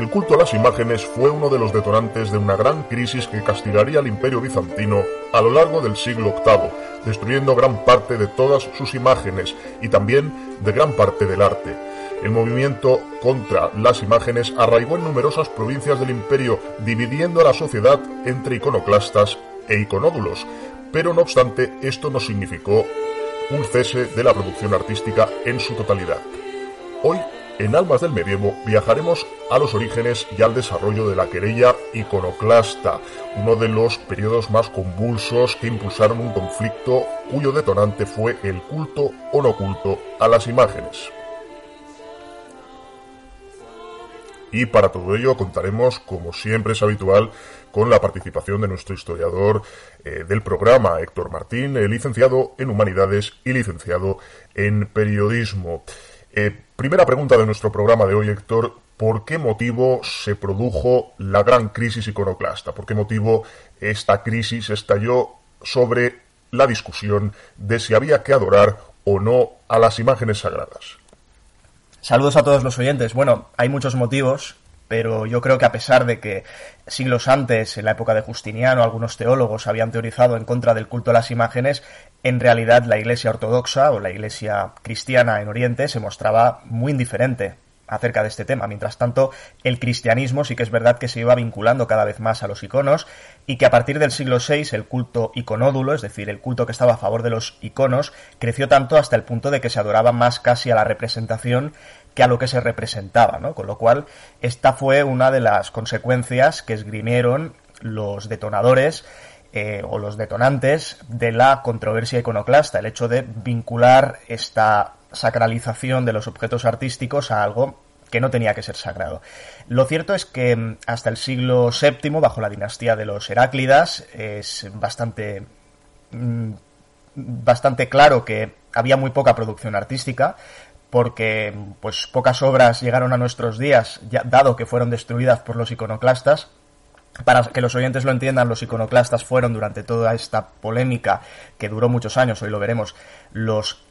El culto a las imágenes fue uno de los detonantes de una gran crisis que castigaría al imperio bizantino a lo largo del siglo VIII, destruyendo gran parte de todas sus imágenes y también de gran parte del arte. El movimiento contra las imágenes arraigó en numerosas provincias del imperio, dividiendo a la sociedad entre iconoclastas e iconódulos, pero no obstante esto no significó un cese de la producción artística en su totalidad. Hoy en Almas del Medievo viajaremos a los orígenes y al desarrollo de la querella iconoclasta, uno de los periodos más convulsos que impulsaron un conflicto cuyo detonante fue el culto o no culto a las imágenes. Y para todo ello contaremos, como siempre es habitual, con la participación de nuestro historiador eh, del programa, Héctor Martín, licenciado en Humanidades y licenciado en Periodismo. Eh, primera pregunta de nuestro programa de hoy, Héctor. ¿Por qué motivo se produjo la gran crisis iconoclasta? ¿Por qué motivo esta crisis estalló sobre la discusión de si había que adorar o no a las imágenes sagradas? Saludos a todos los oyentes. Bueno, hay muchos motivos, pero yo creo que a pesar de que siglos antes, en la época de Justiniano, algunos teólogos habían teorizado en contra del culto a las imágenes, en realidad la Iglesia ortodoxa o la Iglesia cristiana en Oriente se mostraba muy indiferente acerca de este tema. Mientras tanto, el cristianismo sí que es verdad que se iba vinculando cada vez más a los iconos y que a partir del siglo VI el culto iconódulo, es decir, el culto que estaba a favor de los iconos, creció tanto hasta el punto de que se adoraba más casi a la representación que a lo que se representaba, ¿no? Con lo cual, esta fue una de las consecuencias que esgrimieron los detonadores eh, o los detonantes de la controversia iconoclasta, el hecho de vincular esta sacralización de los objetos artísticos a algo que no tenía que ser sagrado. Lo cierto es que mm, hasta el siglo VII, bajo la dinastía de los Heráclidas, es bastante, mm, bastante claro que había muy poca producción artística, porque pues pocas obras llegaron a nuestros días, ya, dado que fueron destruidas por los iconoclastas, Para que los oyentes lo entiendan, los iconoclastas fueron durante toda esta polémica que duró muchos años, hoy lo veremos, los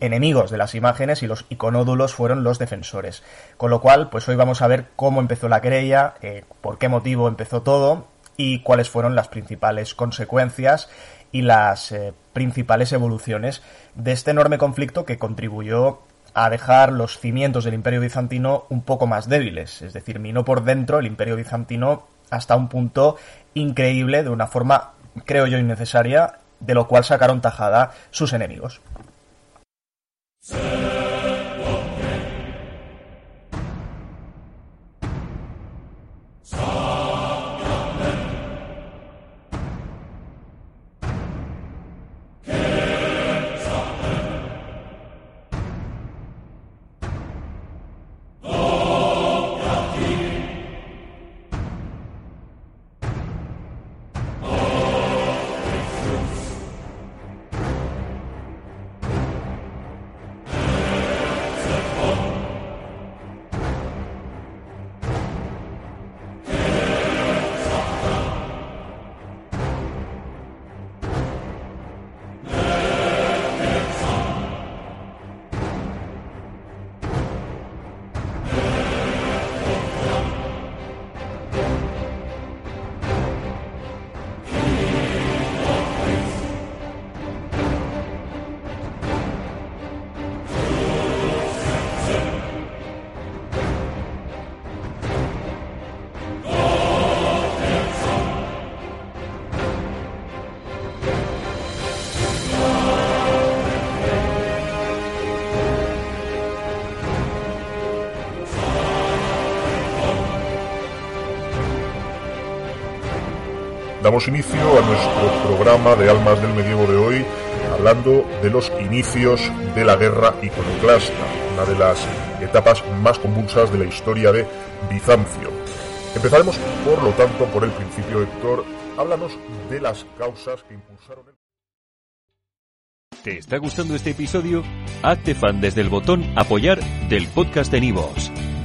enemigos de las imágenes y los iconódulos fueron los defensores. Con lo cual, pues hoy vamos a ver cómo empezó la querella, eh, por qué motivo empezó todo y cuáles fueron las principales consecuencias y las eh, principales evoluciones de este enorme conflicto que contribuyó a dejar los cimientos del imperio bizantino un poco más débiles, es decir, minó por dentro el imperio bizantino hasta un punto increíble, de una forma, creo yo, innecesaria, de lo cual sacaron tajada sus enemigos. Damos inicio a nuestro programa de Almas del Medievo de hoy hablando de los inicios de la guerra iconoclasta, una de las etapas más convulsas de la historia de Bizancio. Empezaremos, por lo tanto, por el principio, Héctor. Háblanos de las causas que impulsaron el... ¿Te está gustando este episodio? Hazte fan desde el botón Apoyar del podcast de Nivos.